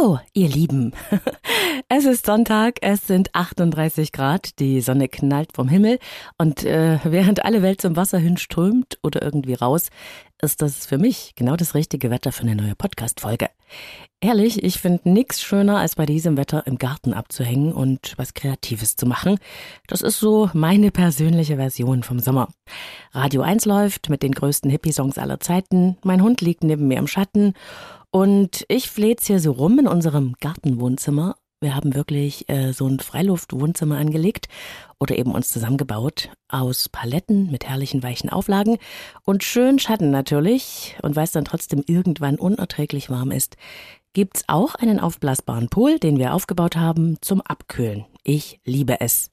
So, ihr Lieben, es ist Sonntag, es sind 38 Grad, die Sonne knallt vom Himmel und äh, während alle Welt zum Wasser hinströmt oder irgendwie raus, ist das für mich genau das richtige Wetter für eine neue Podcast-Folge. Ehrlich, ich finde nichts schöner, als bei diesem Wetter im Garten abzuhängen und was Kreatives zu machen. Das ist so meine persönliche Version vom Sommer. Radio 1 läuft mit den größten Hippie-Songs aller Zeiten, mein Hund liegt neben mir im Schatten und ich fleh's hier so rum in unserem Gartenwohnzimmer. Wir haben wirklich äh, so ein Freiluftwohnzimmer angelegt oder eben uns zusammengebaut aus Paletten mit herrlichen weichen Auflagen und schön Schatten natürlich. Und weil es dann trotzdem irgendwann unerträglich warm ist, gibt's auch einen aufblasbaren Pool, den wir aufgebaut haben zum Abkühlen. Ich liebe es.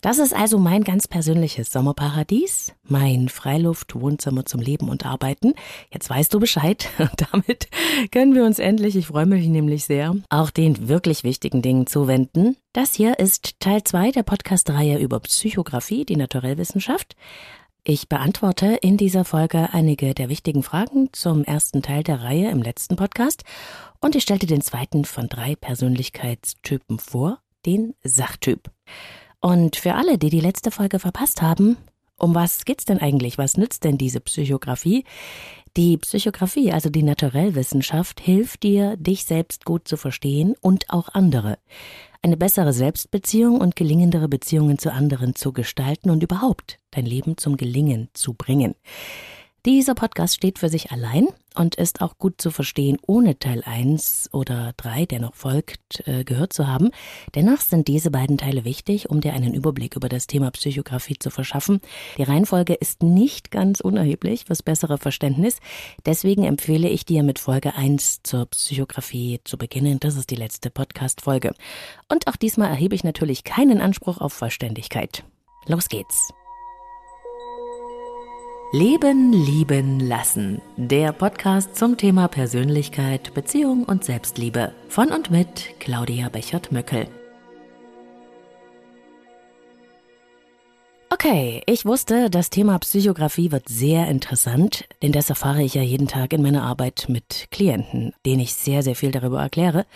Das ist also mein ganz persönliches Sommerparadies, mein Freiluft-Wohnzimmer zum Leben und Arbeiten. Jetzt weißt du Bescheid. Damit können wir uns endlich, ich freue mich nämlich sehr, auch den wirklich wichtigen Dingen zuwenden. Das hier ist Teil 2 der Podcast-Reihe über Psychografie, die Naturellwissenschaft. Ich beantworte in dieser Folge einige der wichtigen Fragen zum ersten Teil der Reihe im letzten Podcast und ich stellte den zweiten von drei Persönlichkeitstypen vor, den Sachtyp. Und für alle, die die letzte Folge verpasst haben, um was geht's denn eigentlich? Was nützt denn diese Psychografie? Die Psychografie, also die Naturellwissenschaft, hilft dir, dich selbst gut zu verstehen und auch andere. Eine bessere Selbstbeziehung und gelingendere Beziehungen zu anderen zu gestalten und überhaupt dein Leben zum Gelingen zu bringen. Dieser Podcast steht für sich allein und ist auch gut zu verstehen, ohne Teil 1 oder 3, der noch folgt, äh, gehört zu haben. Dennoch sind diese beiden Teile wichtig, um dir einen Überblick über das Thema Psychografie zu verschaffen. Die Reihenfolge ist nicht ganz unerheblich fürs bessere Verständnis. Deswegen empfehle ich dir mit Folge 1 zur Psychografie zu beginnen. Das ist die letzte Podcast-Folge. Und auch diesmal erhebe ich natürlich keinen Anspruch auf Vollständigkeit. Los geht's! Leben, lieben, lassen. Der Podcast zum Thema Persönlichkeit, Beziehung und Selbstliebe. Von und mit Claudia Bechert-Möckel. Okay, ich wusste, das Thema Psychografie wird sehr interessant, denn das erfahre ich ja jeden Tag in meiner Arbeit mit Klienten, denen ich sehr, sehr viel darüber erkläre.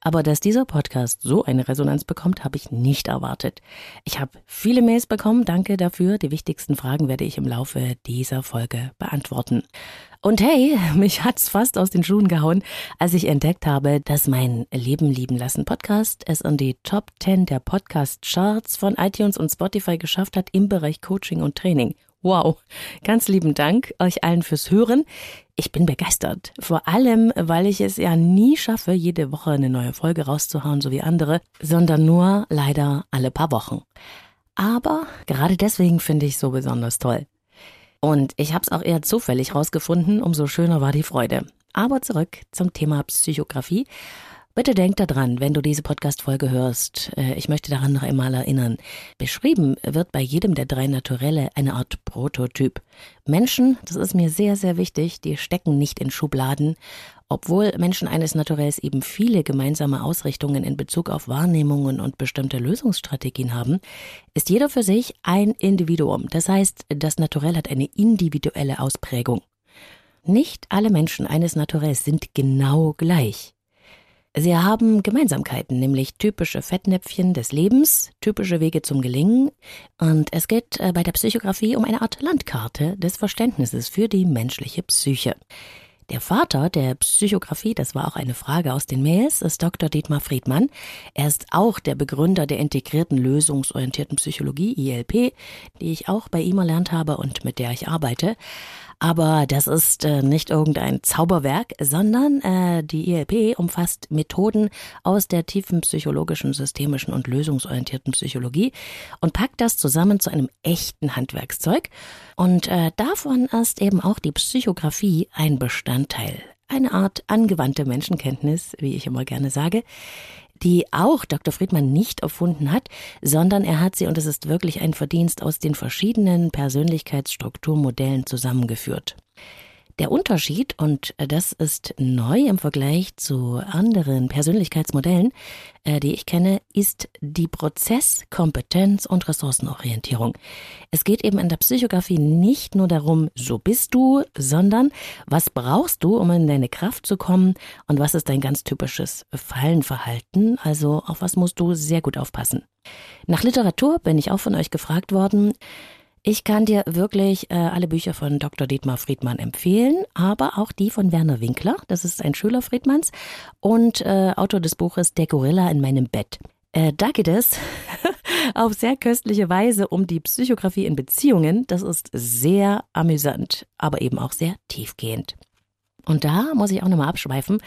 Aber dass dieser Podcast so eine Resonanz bekommt, habe ich nicht erwartet. Ich habe viele Mails bekommen, danke dafür. Die wichtigsten Fragen werde ich im Laufe dieser Folge beantworten. Und hey, mich hat's fast aus den Schuhen gehauen, als ich entdeckt habe, dass mein Leben lieben lassen Podcast es in die Top 10 der Podcast Charts von iTunes und Spotify geschafft hat im Bereich Coaching und Training. Wow, ganz lieben Dank euch allen fürs Hören. Ich bin begeistert. Vor allem, weil ich es ja nie schaffe, jede Woche eine neue Folge rauszuhauen, so wie andere, sondern nur leider alle paar Wochen. Aber gerade deswegen finde ich es so besonders toll. Und ich habe es auch eher zufällig rausgefunden, umso schöner war die Freude. Aber zurück zum Thema Psychografie. Bitte denk daran, wenn du diese Podcast-Folge hörst. Äh, ich möchte daran noch einmal erinnern. Beschrieben wird bei jedem der drei Naturelle eine Art Prototyp. Menschen, das ist mir sehr, sehr wichtig, die stecken nicht in Schubladen obwohl Menschen eines Naturells eben viele gemeinsame Ausrichtungen in Bezug auf Wahrnehmungen und bestimmte Lösungsstrategien haben, ist jeder für sich ein Individuum. Das heißt, das Naturell hat eine individuelle Ausprägung. Nicht alle Menschen eines Naturells sind genau gleich. Sie haben Gemeinsamkeiten, nämlich typische Fettnäpfchen des Lebens, typische Wege zum Gelingen. Und es geht äh, bei der Psychografie um eine Art Landkarte des Verständnisses für die menschliche Psyche. Der Vater der Psychografie, das war auch eine Frage aus den Mails, ist Dr. Dietmar Friedmann. Er ist auch der Begründer der integrierten lösungsorientierten Psychologie, ILP, die ich auch bei ihm erlernt habe und mit der ich arbeite. Aber das ist äh, nicht irgendein Zauberwerk, sondern äh, die ILP umfasst Methoden aus der tiefen psychologischen, systemischen und lösungsorientierten Psychologie und packt das zusammen zu einem echten Handwerkszeug. Und äh, davon ist eben auch die Psychografie ein Bestandteil. Eine Art angewandte Menschenkenntnis, wie ich immer gerne sage die auch Dr. Friedmann nicht erfunden hat, sondern er hat sie, und es ist wirklich ein Verdienst, aus den verschiedenen Persönlichkeitsstrukturmodellen zusammengeführt. Der Unterschied, und das ist neu im Vergleich zu anderen Persönlichkeitsmodellen, äh, die ich kenne, ist die Prozess-, Kompetenz- und Ressourcenorientierung. Es geht eben in der Psychografie nicht nur darum, so bist du, sondern was brauchst du, um in deine Kraft zu kommen und was ist dein ganz typisches Fallenverhalten, also auf was musst du sehr gut aufpassen. Nach Literatur bin ich auch von euch gefragt worden, ich kann dir wirklich äh, alle Bücher von Dr. Dietmar Friedmann empfehlen, aber auch die von Werner Winkler, das ist ein Schüler Friedmanns und äh, Autor des Buches Der Gorilla in meinem Bett. Äh, da geht es auf sehr köstliche Weise um die Psychografie in Beziehungen. Das ist sehr amüsant, aber eben auch sehr tiefgehend. Und da muss ich auch nochmal abschweifen,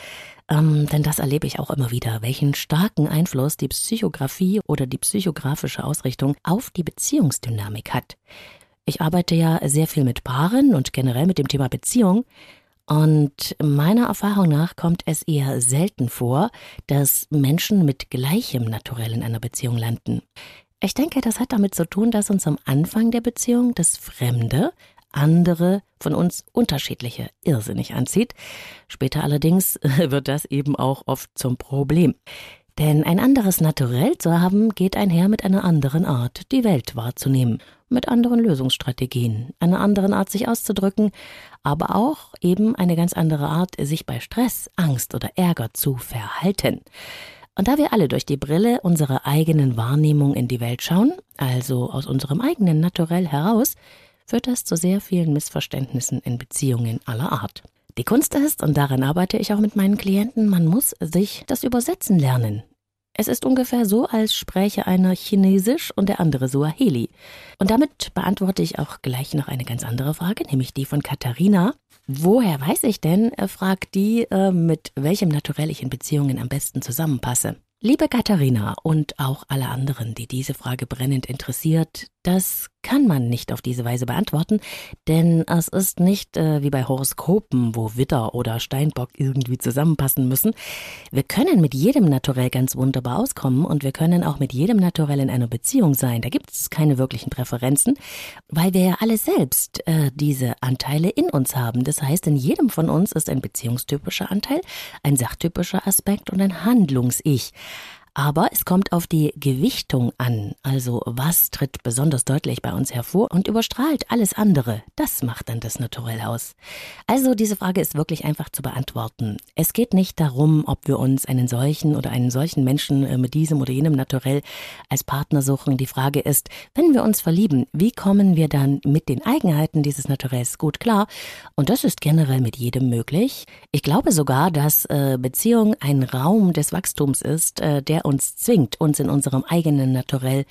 ähm, denn das erlebe ich auch immer wieder, welchen starken Einfluss die Psychografie oder die psychografische Ausrichtung auf die Beziehungsdynamik hat. Ich arbeite ja sehr viel mit Paaren und generell mit dem Thema Beziehung. Und meiner Erfahrung nach kommt es eher selten vor, dass Menschen mit gleichem Naturell in einer Beziehung landen. Ich denke, das hat damit zu tun, dass uns am Anfang der Beziehung das Fremde, andere, von uns unterschiedliche irrsinnig anzieht. Später allerdings wird das eben auch oft zum Problem. Denn ein anderes Naturell zu haben, geht einher mit einer anderen Art, die Welt wahrzunehmen, mit anderen Lösungsstrategien, einer anderen Art, sich auszudrücken, aber auch eben eine ganz andere Art, sich bei Stress, Angst oder Ärger zu verhalten. Und da wir alle durch die Brille unserer eigenen Wahrnehmung in die Welt schauen, also aus unserem eigenen Naturell heraus, führt das zu sehr vielen Missverständnissen in Beziehungen aller Art. Die Kunst ist, und daran arbeite ich auch mit meinen Klienten, man muss sich das Übersetzen lernen. Es ist ungefähr so, als spräche einer Chinesisch und der andere Suaheli. Und damit beantworte ich auch gleich noch eine ganz andere Frage, nämlich die von Katharina. Woher weiß ich denn, fragt die, äh, mit welchem Naturell ich in Beziehungen am besten zusammenpasse? Liebe Katharina und auch alle anderen, die diese Frage brennend interessiert, das kann man nicht auf diese Weise beantworten, denn es ist nicht äh, wie bei Horoskopen, wo Witter oder Steinbock irgendwie zusammenpassen müssen. Wir können mit jedem Naturell ganz wunderbar auskommen und wir können auch mit jedem Naturell in einer Beziehung sein. Da gibt es keine wirklichen Präferenzen, weil wir ja alle selbst äh, diese Anteile in uns haben. Das heißt, in jedem von uns ist ein beziehungstypischer Anteil, ein sachtypischer Aspekt und ein Handlungs-Ich. Aber es kommt auf die Gewichtung an, also was tritt besonders deutlich bei uns hervor und überstrahlt alles andere. Das macht dann das Naturell aus. Also diese Frage ist wirklich einfach zu beantworten. Es geht nicht darum, ob wir uns einen solchen oder einen solchen Menschen äh, mit diesem oder jenem Naturell als Partner suchen. Die Frage ist, wenn wir uns verlieben, wie kommen wir dann mit den Eigenheiten dieses Naturells gut klar? Und das ist generell mit jedem möglich. Ich glaube sogar, dass äh, Beziehung ein Raum des Wachstums ist, äh, uns zwingt, uns in unserem eigenen Naturell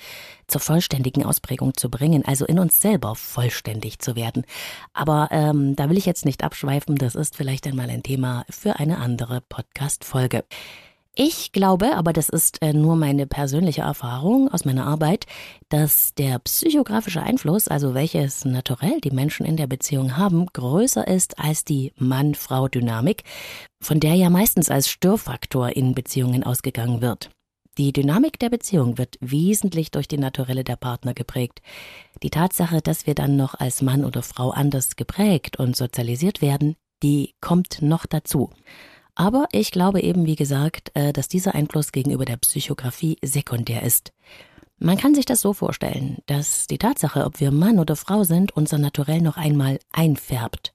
zur vollständigen Ausprägung zu bringen, also in uns selber vollständig zu werden. Aber ähm, da will ich jetzt nicht abschweifen, das ist vielleicht einmal ein Thema für eine andere Podcast-Folge. Ich glaube, aber das ist äh, nur meine persönliche Erfahrung aus meiner Arbeit, dass der psychografische Einfluss, also welches Naturell die Menschen in der Beziehung haben, größer ist als die Mann-Frau-Dynamik, von der ja meistens als Störfaktor in Beziehungen ausgegangen wird. Die Dynamik der Beziehung wird wesentlich durch die Naturelle der Partner geprägt. Die Tatsache, dass wir dann noch als Mann oder Frau anders geprägt und sozialisiert werden, die kommt noch dazu. Aber ich glaube eben, wie gesagt, äh, dass dieser Einfluss gegenüber der Psychografie sekundär ist. Man kann sich das so vorstellen, dass die Tatsache, ob wir Mann oder Frau sind, unser Naturell noch einmal einfärbt.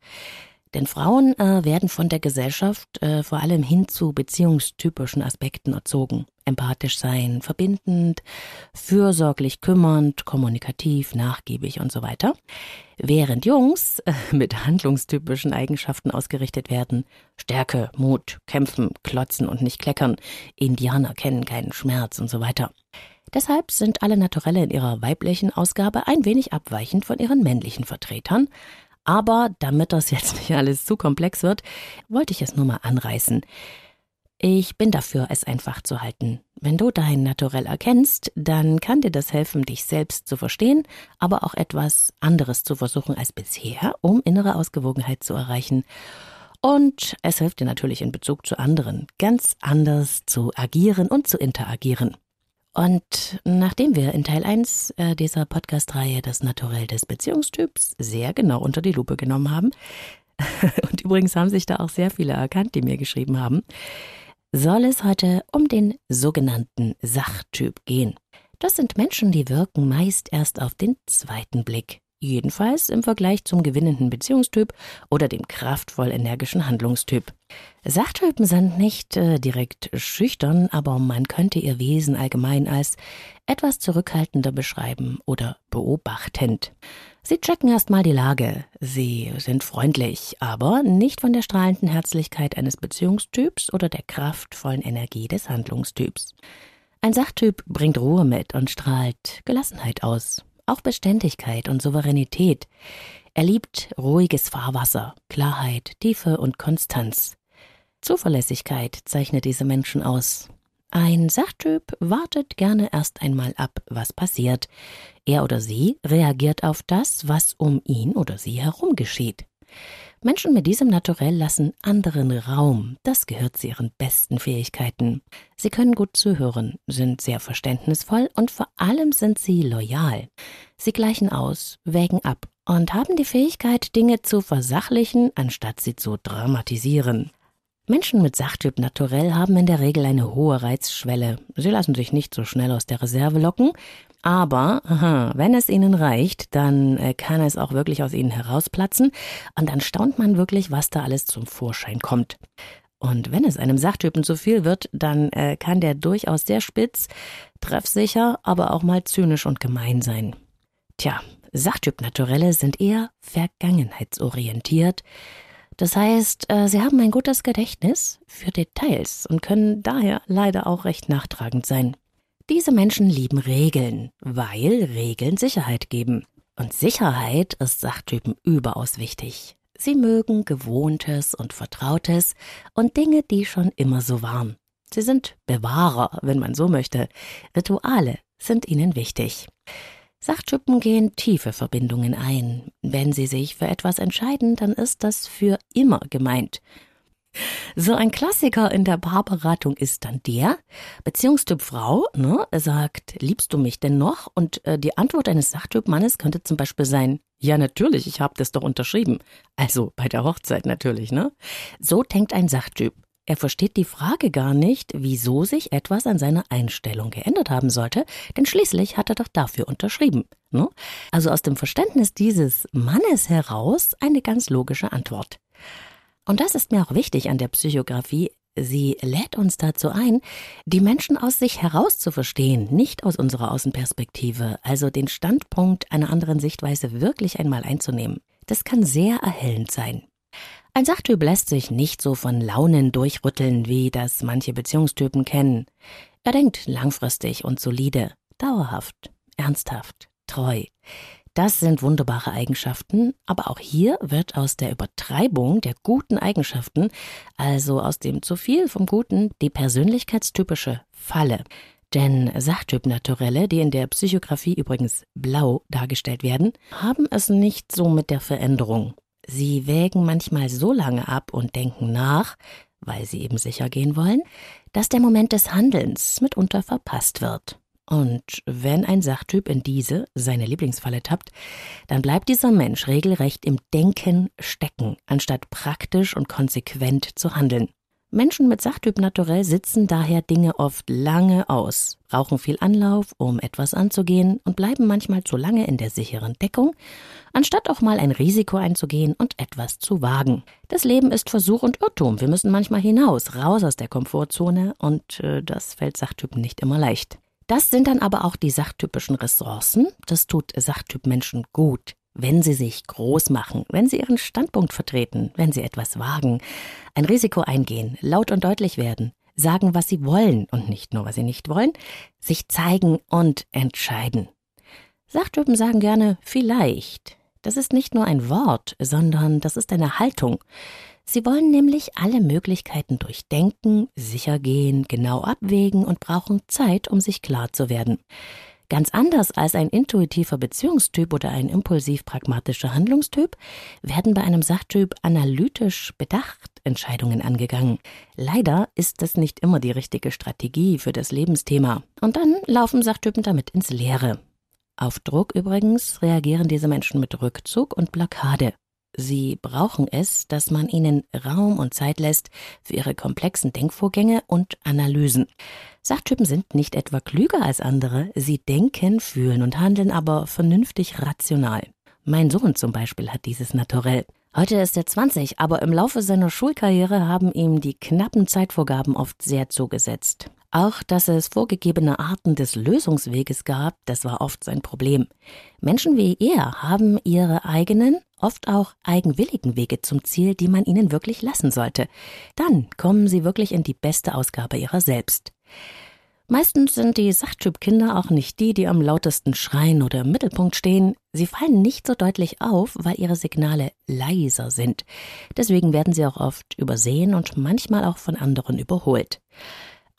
Denn Frauen äh, werden von der Gesellschaft äh, vor allem hin zu beziehungstypischen Aspekten erzogen. Empathisch sein, verbindend, fürsorglich kümmernd, kommunikativ, nachgiebig und so weiter. Während Jungs äh, mit handlungstypischen Eigenschaften ausgerichtet werden. Stärke, Mut, kämpfen, klotzen und nicht kleckern. Indianer kennen keinen Schmerz und so weiter. Deshalb sind alle Naturelle in ihrer weiblichen Ausgabe ein wenig abweichend von ihren männlichen Vertretern, aber damit das jetzt nicht alles zu komplex wird, wollte ich es nur mal anreißen. Ich bin dafür, es einfach zu halten. Wenn du dein Naturell erkennst, dann kann dir das helfen, dich selbst zu verstehen, aber auch etwas anderes zu versuchen als bisher, um innere Ausgewogenheit zu erreichen. Und es hilft dir natürlich in Bezug zu anderen, ganz anders zu agieren und zu interagieren. Und nachdem wir in Teil 1 äh, dieser Podcast-Reihe das Naturell des Beziehungstyps sehr genau unter die Lupe genommen haben, und übrigens haben sich da auch sehr viele erkannt, die mir geschrieben haben, soll es heute um den sogenannten Sachtyp gehen. Das sind Menschen, die wirken meist erst auf den zweiten Blick. Jedenfalls im Vergleich zum gewinnenden Beziehungstyp oder dem kraftvoll energischen Handlungstyp. Sachtypen sind nicht äh, direkt schüchtern, aber man könnte ihr Wesen allgemein als etwas zurückhaltender beschreiben oder beobachtend. Sie checken erstmal die Lage. Sie sind freundlich, aber nicht von der strahlenden Herzlichkeit eines Beziehungstyps oder der kraftvollen Energie des Handlungstyps. Ein Sachtyp bringt Ruhe mit und strahlt Gelassenheit aus auch Beständigkeit und Souveränität. Er liebt ruhiges Fahrwasser, Klarheit, Tiefe und Konstanz. Zuverlässigkeit zeichnet diese Menschen aus. Ein Sachtyp wartet gerne erst einmal ab, was passiert. Er oder sie reagiert auf das, was um ihn oder sie herum geschieht. Menschen mit diesem Naturell lassen anderen Raum. Das gehört zu ihren besten Fähigkeiten. Sie können gut zuhören, sind sehr verständnisvoll und vor allem sind sie loyal. Sie gleichen aus, wägen ab und haben die Fähigkeit, Dinge zu versachlichen, anstatt sie zu dramatisieren. Menschen mit Sachtyp Naturell haben in der Regel eine hohe Reizschwelle. Sie lassen sich nicht so schnell aus der Reserve locken, aber wenn es ihnen reicht, dann äh, kann es auch wirklich aus ihnen herausplatzen und dann staunt man wirklich, was da alles zum Vorschein kommt. Und wenn es einem Sachtypen zu viel wird, dann äh, kann der durchaus sehr spitz, treffsicher, aber auch mal zynisch und gemein sein. Tja, Sachtyp-Naturelle sind eher vergangenheitsorientiert. Das heißt, äh, sie haben ein gutes Gedächtnis für Details und können daher leider auch recht nachtragend sein. Diese Menschen lieben Regeln, weil Regeln Sicherheit geben. Und Sicherheit ist Sachtypen überaus wichtig. Sie mögen Gewohntes und Vertrautes und Dinge, die schon immer so waren. Sie sind Bewahrer, wenn man so möchte. Rituale sind ihnen wichtig. Sachtypen gehen tiefe Verbindungen ein. Wenn sie sich für etwas entscheiden, dann ist das für immer gemeint. So ein Klassiker in der Paarberatung ist dann der, Beziehungstyp Frau, ne, sagt, liebst du mich denn noch? Und äh, die Antwort eines Sachtyp Mannes könnte zum Beispiel sein, ja natürlich, ich habe das doch unterschrieben. Also bei der Hochzeit natürlich, ne? So denkt ein Sachtyp. Er versteht die Frage gar nicht, wieso sich etwas an seiner Einstellung geändert haben sollte, denn schließlich hat er doch dafür unterschrieben. Ne? Also aus dem Verständnis dieses Mannes heraus eine ganz logische Antwort. Und das ist mir auch wichtig an der Psychografie. Sie lädt uns dazu ein, die Menschen aus sich heraus zu verstehen, nicht aus unserer Außenperspektive, also den Standpunkt einer anderen Sichtweise wirklich einmal einzunehmen. Das kann sehr erhellend sein. Ein Sachtyp lässt sich nicht so von Launen durchrütteln, wie das manche Beziehungstypen kennen. Er denkt langfristig und solide, dauerhaft, ernsthaft, treu. Das sind wunderbare Eigenschaften, aber auch hier wird aus der Übertreibung der guten Eigenschaften, also aus dem zu viel vom Guten, die persönlichkeitstypische Falle. Denn Sachtyp-Naturelle, die in der Psychografie übrigens blau dargestellt werden, haben es nicht so mit der Veränderung. Sie wägen manchmal so lange ab und denken nach, weil sie eben sicher gehen wollen, dass der Moment des Handelns mitunter verpasst wird. Und wenn ein Sachtyp in diese, seine Lieblingsfalle tappt, dann bleibt dieser Mensch regelrecht im Denken stecken, anstatt praktisch und konsequent zu handeln. Menschen mit Sachtyp naturell sitzen daher Dinge oft lange aus, brauchen viel Anlauf, um etwas anzugehen und bleiben manchmal zu lange in der sicheren Deckung, anstatt auch mal ein Risiko einzugehen und etwas zu wagen. Das Leben ist Versuch und Irrtum. Wir müssen manchmal hinaus, raus aus der Komfortzone und äh, das fällt Sachtypen nicht immer leicht. Das sind dann aber auch die sachtypischen Ressourcen. Das tut Sachtypmenschen gut, wenn sie sich groß machen, wenn sie ihren Standpunkt vertreten, wenn sie etwas wagen, ein Risiko eingehen, laut und deutlich werden, sagen, was sie wollen und nicht nur, was sie nicht wollen, sich zeigen und entscheiden. Sachtypen sagen gerne vielleicht. Das ist nicht nur ein Wort, sondern das ist eine Haltung. Sie wollen nämlich alle Möglichkeiten durchdenken, sicher gehen, genau abwägen und brauchen Zeit, um sich klar zu werden. Ganz anders als ein intuitiver Beziehungstyp oder ein impulsiv-pragmatischer Handlungstyp werden bei einem Sachtyp analytisch bedacht Entscheidungen angegangen. Leider ist das nicht immer die richtige Strategie für das Lebensthema. Und dann laufen Sachtypen damit ins Leere. Auf Druck übrigens reagieren diese Menschen mit Rückzug und Blockade. Sie brauchen es, dass man ihnen Raum und Zeit lässt für ihre komplexen Denkvorgänge und Analysen. Sachtypen sind nicht etwa klüger als andere, sie denken, fühlen und handeln aber vernünftig rational. Mein Sohn zum Beispiel hat dieses Naturell. Heute ist er 20, aber im Laufe seiner Schulkarriere haben ihm die knappen Zeitvorgaben oft sehr zugesetzt. Auch, dass es vorgegebene Arten des Lösungsweges gab, das war oft sein Problem. Menschen wie er haben ihre eigenen, oft auch eigenwilligen Wege zum Ziel, die man ihnen wirklich lassen sollte. Dann kommen sie wirklich in die beste Ausgabe ihrer selbst. Meistens sind die Sachtyp-Kinder auch nicht die, die am lautesten schreien oder im Mittelpunkt stehen. Sie fallen nicht so deutlich auf, weil ihre Signale leiser sind. Deswegen werden sie auch oft übersehen und manchmal auch von anderen überholt.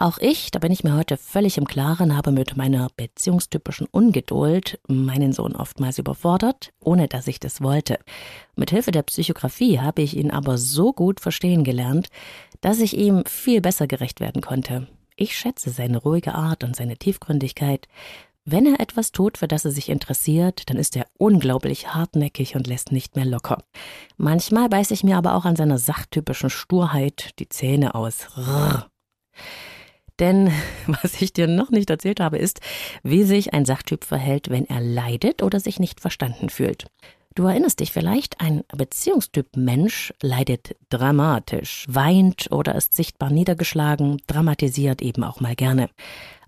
Auch ich, da bin ich mir heute völlig im Klaren, habe mit meiner beziehungstypischen Ungeduld meinen Sohn oftmals überfordert, ohne dass ich das wollte. Mit Hilfe der Psychografie habe ich ihn aber so gut verstehen gelernt, dass ich ihm viel besser gerecht werden konnte. Ich schätze seine ruhige Art und seine Tiefgründigkeit. Wenn er etwas tut, für das er sich interessiert, dann ist er unglaublich hartnäckig und lässt nicht mehr locker. Manchmal beiß ich mir aber auch an seiner sachtypischen Sturheit die Zähne aus. Rrr. Denn was ich dir noch nicht erzählt habe, ist, wie sich ein Sachtyp verhält, wenn er leidet oder sich nicht verstanden fühlt. Du erinnerst dich vielleicht, ein Beziehungstyp Mensch leidet dramatisch, weint oder ist sichtbar niedergeschlagen, dramatisiert eben auch mal gerne.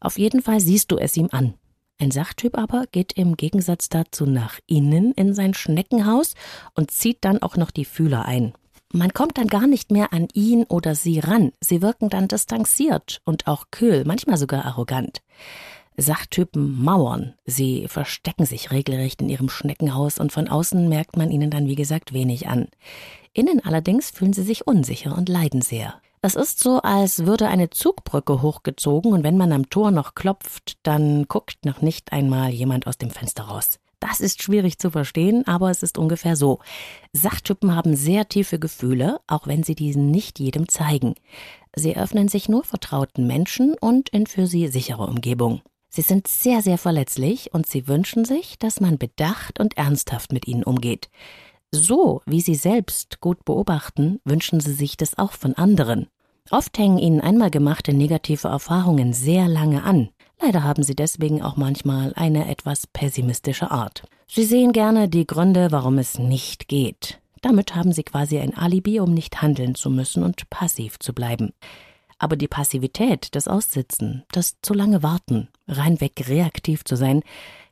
Auf jeden Fall siehst du es ihm an. Ein Sachtyp aber geht im Gegensatz dazu nach innen in sein Schneckenhaus und zieht dann auch noch die Fühler ein. Man kommt dann gar nicht mehr an ihn oder sie ran. Sie wirken dann distanziert und auch kühl, manchmal sogar arrogant. Sachtypen mauern. Sie verstecken sich regelrecht in ihrem Schneckenhaus und von außen merkt man ihnen dann, wie gesagt, wenig an. Innen allerdings fühlen sie sich unsicher und leiden sehr. Es ist so, als würde eine Zugbrücke hochgezogen und wenn man am Tor noch klopft, dann guckt noch nicht einmal jemand aus dem Fenster raus. Das ist schwierig zu verstehen, aber es ist ungefähr so. Sachtypen haben sehr tiefe Gefühle, auch wenn sie diesen nicht jedem zeigen. Sie öffnen sich nur vertrauten Menschen und in für sie sichere Umgebung. Sie sind sehr, sehr verletzlich und sie wünschen sich, dass man bedacht und ernsthaft mit ihnen umgeht. So wie sie selbst gut beobachten, wünschen sie sich das auch von anderen. Oft hängen ihnen einmal gemachte negative Erfahrungen sehr lange an. Leider haben sie deswegen auch manchmal eine etwas pessimistische Art. Sie sehen gerne die Gründe, warum es nicht geht. Damit haben sie quasi ein Alibi, um nicht handeln zu müssen und passiv zu bleiben. Aber die Passivität, das Aussitzen, das zu lange Warten, reinweg reaktiv zu sein,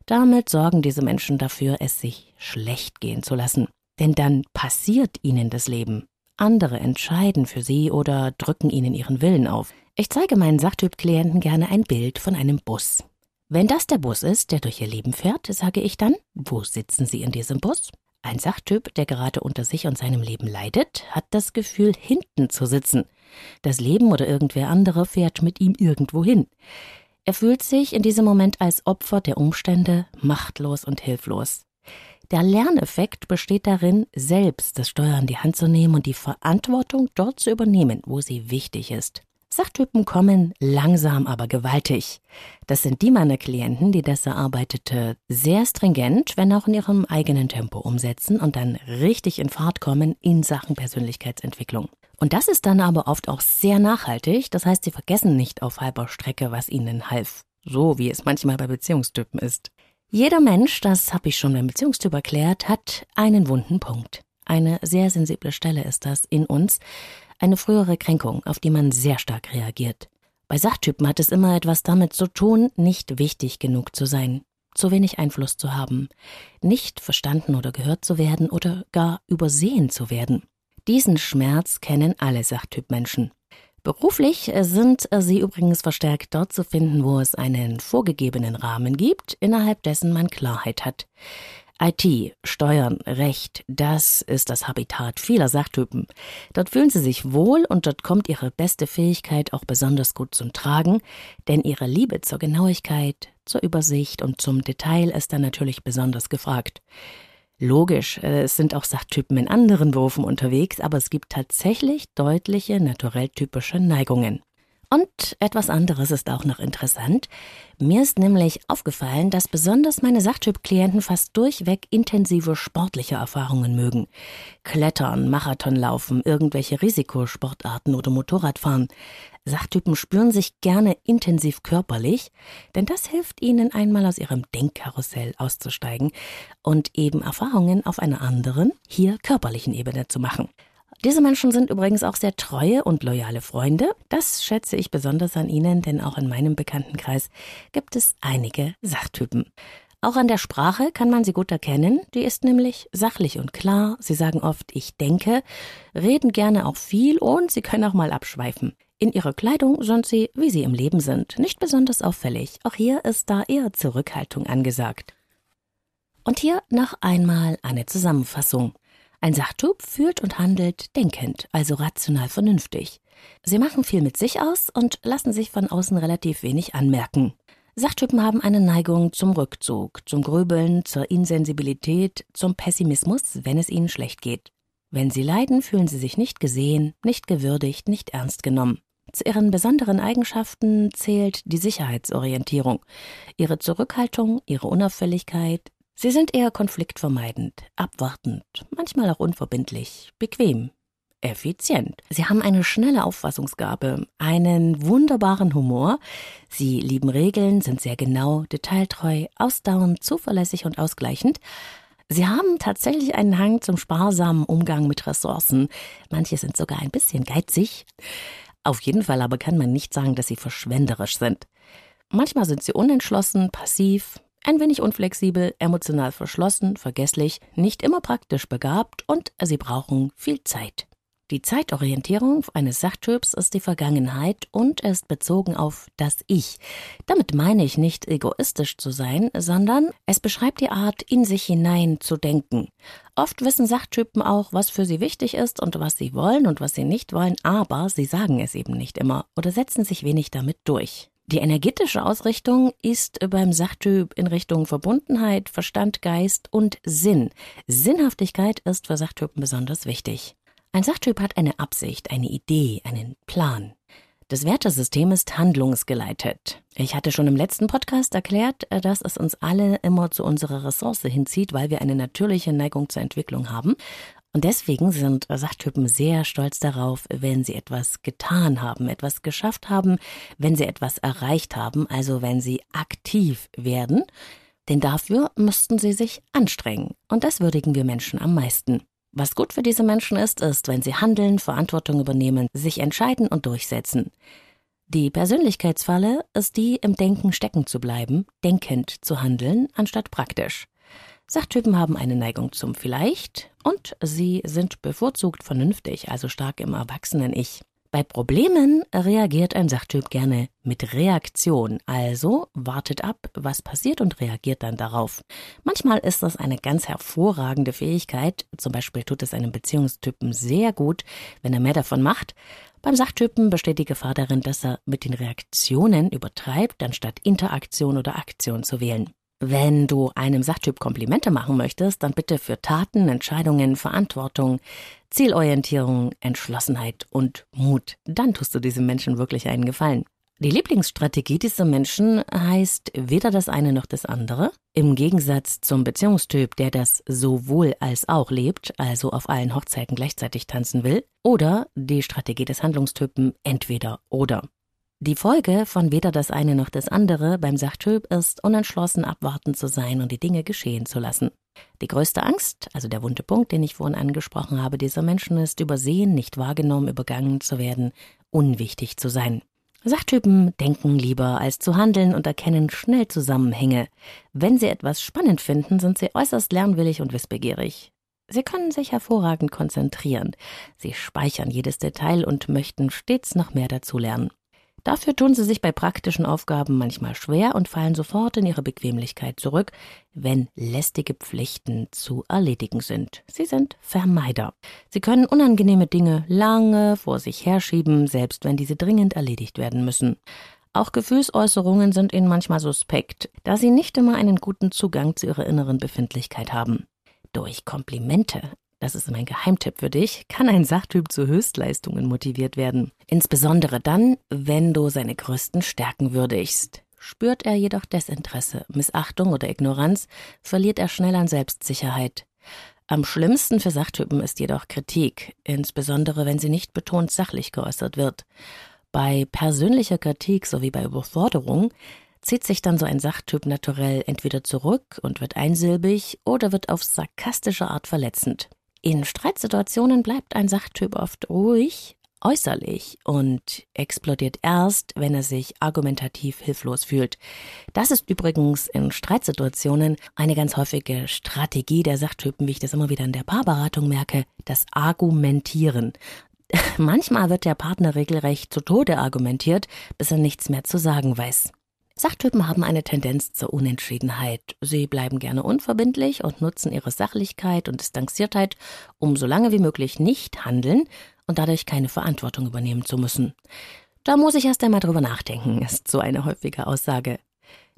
damit sorgen diese Menschen dafür, es sich schlecht gehen zu lassen. Denn dann passiert ihnen das Leben. Andere entscheiden für sie oder drücken ihnen ihren Willen auf. Ich zeige meinen Sachtyp-Klienten gerne ein Bild von einem Bus. Wenn das der Bus ist, der durch ihr Leben fährt, sage ich dann, wo sitzen Sie in diesem Bus? Ein Sachtyp, der gerade unter sich und seinem Leben leidet, hat das Gefühl, hinten zu sitzen. Das Leben oder irgendwer andere fährt mit ihm irgendwo hin. Er fühlt sich in diesem Moment als Opfer der Umstände machtlos und hilflos. Der Lerneffekt besteht darin, selbst das Steuer in die Hand zu nehmen und die Verantwortung dort zu übernehmen, wo sie wichtig ist. Sachtypen kommen langsam, aber gewaltig. Das sind die meiner Klienten, die das Erarbeitete sehr stringent, wenn auch in ihrem eigenen Tempo umsetzen und dann richtig in Fahrt kommen in Sachen Persönlichkeitsentwicklung. Und das ist dann aber oft auch sehr nachhaltig, das heißt, sie vergessen nicht auf halber Strecke, was ihnen half. So wie es manchmal bei Beziehungstypen ist. Jeder Mensch, das habe ich schon beim Beziehungstyp erklärt, hat einen wunden Punkt. Eine sehr sensible Stelle ist das in uns, eine frühere Kränkung, auf die man sehr stark reagiert. Bei Sachtypen hat es immer etwas damit zu tun, nicht wichtig genug zu sein, zu wenig Einfluss zu haben, nicht verstanden oder gehört zu werden oder gar übersehen zu werden. Diesen Schmerz kennen alle Sachtypmenschen. Beruflich sind sie übrigens verstärkt dort zu finden, wo es einen vorgegebenen Rahmen gibt, innerhalb dessen man Klarheit hat. IT, Steuern, Recht, das ist das Habitat vieler Sachtypen. Dort fühlen sie sich wohl und dort kommt ihre beste Fähigkeit auch besonders gut zum Tragen, denn ihre Liebe zur Genauigkeit, zur Übersicht und zum Detail ist dann natürlich besonders gefragt. Logisch, äh, es sind auch Sachtypen in anderen Berufen unterwegs, aber es gibt tatsächlich deutliche naturell typische Neigungen. Und etwas anderes ist auch noch interessant. Mir ist nämlich aufgefallen, dass besonders meine Sachtyp-Klienten fast durchweg intensive sportliche Erfahrungen mögen. Klettern, Marathonlaufen, irgendwelche Risikosportarten oder Motorradfahren. Sachtypen spüren sich gerne intensiv körperlich, denn das hilft ihnen einmal aus ihrem Denkkarussell auszusteigen und eben Erfahrungen auf einer anderen, hier körperlichen Ebene zu machen. Diese Menschen sind übrigens auch sehr treue und loyale Freunde. Das schätze ich besonders an ihnen, denn auch in meinem Bekanntenkreis gibt es einige Sachtypen. Auch an der Sprache kann man sie gut erkennen. Die ist nämlich sachlich und klar. Sie sagen oft ich denke, reden gerne auch viel und sie können auch mal abschweifen. In ihrer Kleidung sind sie, wie sie im Leben sind, nicht besonders auffällig. Auch hier ist da eher Zurückhaltung angesagt. Und hier noch einmal eine Zusammenfassung. Ein Sachtyp fühlt und handelt denkend, also rational vernünftig. Sie machen viel mit sich aus und lassen sich von außen relativ wenig anmerken. Sachtypen haben eine Neigung zum Rückzug, zum Grübeln, zur Insensibilität, zum Pessimismus, wenn es ihnen schlecht geht. Wenn sie leiden, fühlen sie sich nicht gesehen, nicht gewürdigt, nicht ernst genommen. Zu ihren besonderen Eigenschaften zählt die Sicherheitsorientierung, ihre Zurückhaltung, ihre Unauffälligkeit, Sie sind eher konfliktvermeidend, abwartend, manchmal auch unverbindlich, bequem, effizient. Sie haben eine schnelle Auffassungsgabe, einen wunderbaren Humor. Sie lieben Regeln, sind sehr genau, detailtreu, ausdauernd, zuverlässig und ausgleichend. Sie haben tatsächlich einen Hang zum sparsamen Umgang mit Ressourcen. Manche sind sogar ein bisschen geizig. Auf jeden Fall aber kann man nicht sagen, dass sie verschwenderisch sind. Manchmal sind sie unentschlossen, passiv, ein wenig unflexibel, emotional verschlossen, vergesslich, nicht immer praktisch begabt und sie brauchen viel Zeit. Die Zeitorientierung eines Sachtyps ist die Vergangenheit und ist bezogen auf das Ich. Damit meine ich nicht egoistisch zu sein, sondern es beschreibt die Art, in sich hinein zu denken. Oft wissen Sachtypen auch, was für sie wichtig ist und was sie wollen und was sie nicht wollen, aber sie sagen es eben nicht immer oder setzen sich wenig damit durch. Die energetische Ausrichtung ist beim Sachtyp in Richtung Verbundenheit, Verstand, Geist und Sinn. Sinnhaftigkeit ist für Sachtypen besonders wichtig. Ein Sachtyp hat eine Absicht, eine Idee, einen Plan. Das Wertesystem ist handlungsgeleitet. Ich hatte schon im letzten Podcast erklärt, dass es uns alle immer zu unserer Ressource hinzieht, weil wir eine natürliche Neigung zur Entwicklung haben. Und deswegen sind Sachtypen sehr stolz darauf, wenn sie etwas getan haben, etwas geschafft haben, wenn sie etwas erreicht haben, also wenn sie aktiv werden. Denn dafür müssten sie sich anstrengen. Und das würdigen wir Menschen am meisten. Was gut für diese Menschen ist, ist, wenn sie handeln, Verantwortung übernehmen, sich entscheiden und durchsetzen. Die Persönlichkeitsfalle ist die, im Denken stecken zu bleiben, denkend zu handeln, anstatt praktisch. Sachtypen haben eine Neigung zum Vielleicht und sie sind bevorzugt vernünftig, also stark im Erwachsenen-Ich. Bei Problemen reagiert ein Sachtyp gerne mit Reaktion, also wartet ab, was passiert und reagiert dann darauf. Manchmal ist das eine ganz hervorragende Fähigkeit, zum Beispiel tut es einem Beziehungstypen sehr gut, wenn er mehr davon macht. Beim Sachtypen besteht die Gefahr darin, dass er mit den Reaktionen übertreibt, anstatt Interaktion oder Aktion zu wählen. Wenn du einem Sachtyp Komplimente machen möchtest, dann bitte für Taten, Entscheidungen, Verantwortung, Zielorientierung, Entschlossenheit und Mut. Dann tust du diesem Menschen wirklich einen Gefallen. Die Lieblingsstrategie dieser Menschen heißt weder das eine noch das andere. Im Gegensatz zum Beziehungstyp, der das sowohl als auch lebt, also auf allen Hochzeiten gleichzeitig tanzen will, oder die Strategie des Handlungstypen entweder oder. Die Folge von weder das eine noch das andere beim Sachtyp ist, unentschlossen abwarten zu sein und die Dinge geschehen zu lassen. Die größte Angst, also der wunde Punkt, den ich vorhin angesprochen habe, dieser Menschen ist, übersehen, nicht wahrgenommen, übergangen zu werden, unwichtig zu sein. Sachtypen denken lieber als zu handeln und erkennen schnell Zusammenhänge. Wenn sie etwas spannend finden, sind sie äußerst lernwillig und wissbegierig. Sie können sich hervorragend konzentrieren. Sie speichern jedes Detail und möchten stets noch mehr dazulernen. Dafür tun sie sich bei praktischen Aufgaben manchmal schwer und fallen sofort in ihre Bequemlichkeit zurück, wenn lästige Pflichten zu erledigen sind. Sie sind Vermeider. Sie können unangenehme Dinge lange vor sich herschieben, selbst wenn diese dringend erledigt werden müssen. Auch Gefühlsäußerungen sind ihnen manchmal suspekt, da sie nicht immer einen guten Zugang zu ihrer inneren Befindlichkeit haben. Durch Komplimente das ist mein Geheimtipp für dich, kann ein Sachtyp zu Höchstleistungen motiviert werden. Insbesondere dann, wenn du seine größten Stärken würdigst. Spürt er jedoch Desinteresse, Missachtung oder Ignoranz, verliert er schnell an Selbstsicherheit. Am schlimmsten für Sachtypen ist jedoch Kritik, insbesondere wenn sie nicht betont sachlich geäußert wird. Bei persönlicher Kritik sowie bei Überforderung zieht sich dann so ein Sachtyp naturell entweder zurück und wird einsilbig oder wird auf sarkastische Art verletzend. In Streitsituationen bleibt ein Sachtyp oft ruhig, äußerlich und explodiert erst, wenn er sich argumentativ hilflos fühlt. Das ist übrigens in Streitsituationen eine ganz häufige Strategie der Sachtypen, wie ich das immer wieder in der Paarberatung merke, das Argumentieren. Manchmal wird der Partner regelrecht zu Tode argumentiert, bis er nichts mehr zu sagen weiß. Sachtypen haben eine Tendenz zur Unentschiedenheit. Sie bleiben gerne unverbindlich und nutzen ihre Sachlichkeit und Distanziertheit, um so lange wie möglich nicht handeln und dadurch keine Verantwortung übernehmen zu müssen. Da muss ich erst einmal drüber nachdenken, ist so eine häufige Aussage.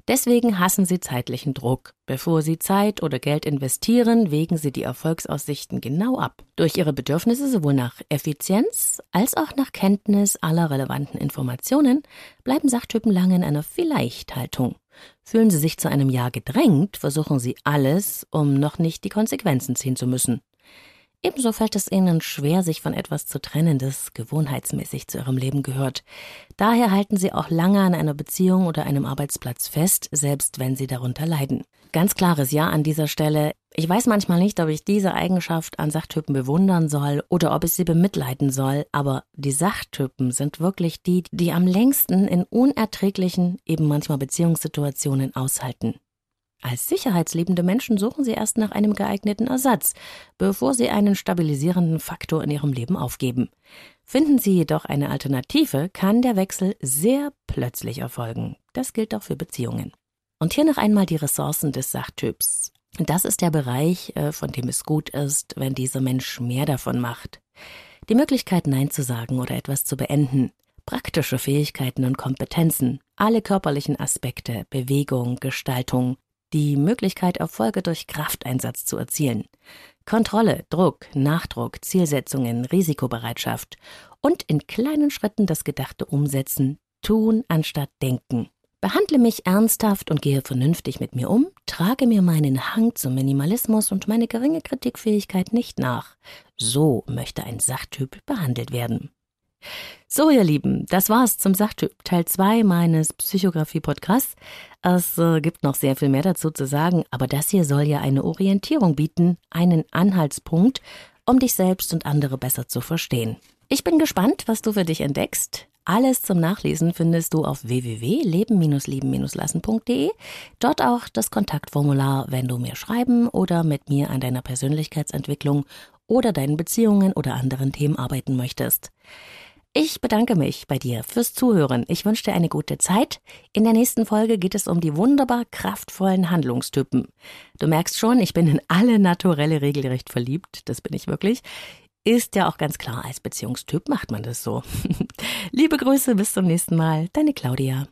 Deswegen hassen sie zeitlichen Druck. Bevor sie Zeit oder Geld investieren, wägen sie die Erfolgsaussichten genau ab. Durch ihre Bedürfnisse sowohl nach Effizienz als auch nach Kenntnis aller relevanten Informationen bleiben Sachtypen lange in einer Vielleicht-Haltung. Fühlen sie sich zu einem Ja gedrängt, versuchen sie alles, um noch nicht die Konsequenzen ziehen zu müssen. Ebenso fällt es ihnen schwer, sich von etwas zu trennen, das gewohnheitsmäßig zu ihrem Leben gehört. Daher halten sie auch lange an einer Beziehung oder einem Arbeitsplatz fest, selbst wenn sie darunter leiden. Ganz klares Ja an dieser Stelle. Ich weiß manchmal nicht, ob ich diese Eigenschaft an Sachtypen bewundern soll oder ob ich sie bemitleiden soll, aber die Sachtypen sind wirklich die, die am längsten in unerträglichen, eben manchmal Beziehungssituationen aushalten. Als sicherheitsliebende Menschen suchen sie erst nach einem geeigneten Ersatz, bevor sie einen stabilisierenden Faktor in ihrem Leben aufgeben. Finden sie jedoch eine Alternative, kann der Wechsel sehr plötzlich erfolgen. Das gilt auch für Beziehungen. Und hier noch einmal die Ressourcen des Sachtyps. Das ist der Bereich, äh, von dem es gut ist, wenn dieser Mensch mehr davon macht. Die Möglichkeit, Nein zu sagen oder etwas zu beenden, praktische Fähigkeiten und Kompetenzen, alle körperlichen Aspekte, Bewegung, Gestaltung, die Möglichkeit, Erfolge durch Krafteinsatz zu erzielen. Kontrolle, Druck, Nachdruck, Zielsetzungen, Risikobereitschaft und in kleinen Schritten das Gedachte umsetzen, tun anstatt denken. Behandle mich ernsthaft und gehe vernünftig mit mir um, trage mir meinen Hang zum Minimalismus und meine geringe Kritikfähigkeit nicht nach. So möchte ein Sachtyp behandelt werden. So, ihr Lieben, das war's zum Sachtyp Teil 2 meines Psychografie-Podcasts. Es äh, gibt noch sehr viel mehr dazu zu sagen, aber das hier soll ja eine Orientierung bieten, einen Anhaltspunkt, um dich selbst und andere besser zu verstehen. Ich bin gespannt, was du für dich entdeckst. Alles zum Nachlesen findest du auf www.leben-lieben-lassen.de. Dort auch das Kontaktformular, wenn du mir schreiben oder mit mir an deiner Persönlichkeitsentwicklung oder deinen Beziehungen oder anderen Themen arbeiten möchtest. Ich bedanke mich bei dir fürs Zuhören. Ich wünsche dir eine gute Zeit. In der nächsten Folge geht es um die wunderbar kraftvollen Handlungstypen. Du merkst schon, ich bin in alle Naturelle regelrecht verliebt. Das bin ich wirklich. Ist ja auch ganz klar, als Beziehungstyp macht man das so. Liebe Grüße, bis zum nächsten Mal. Deine Claudia.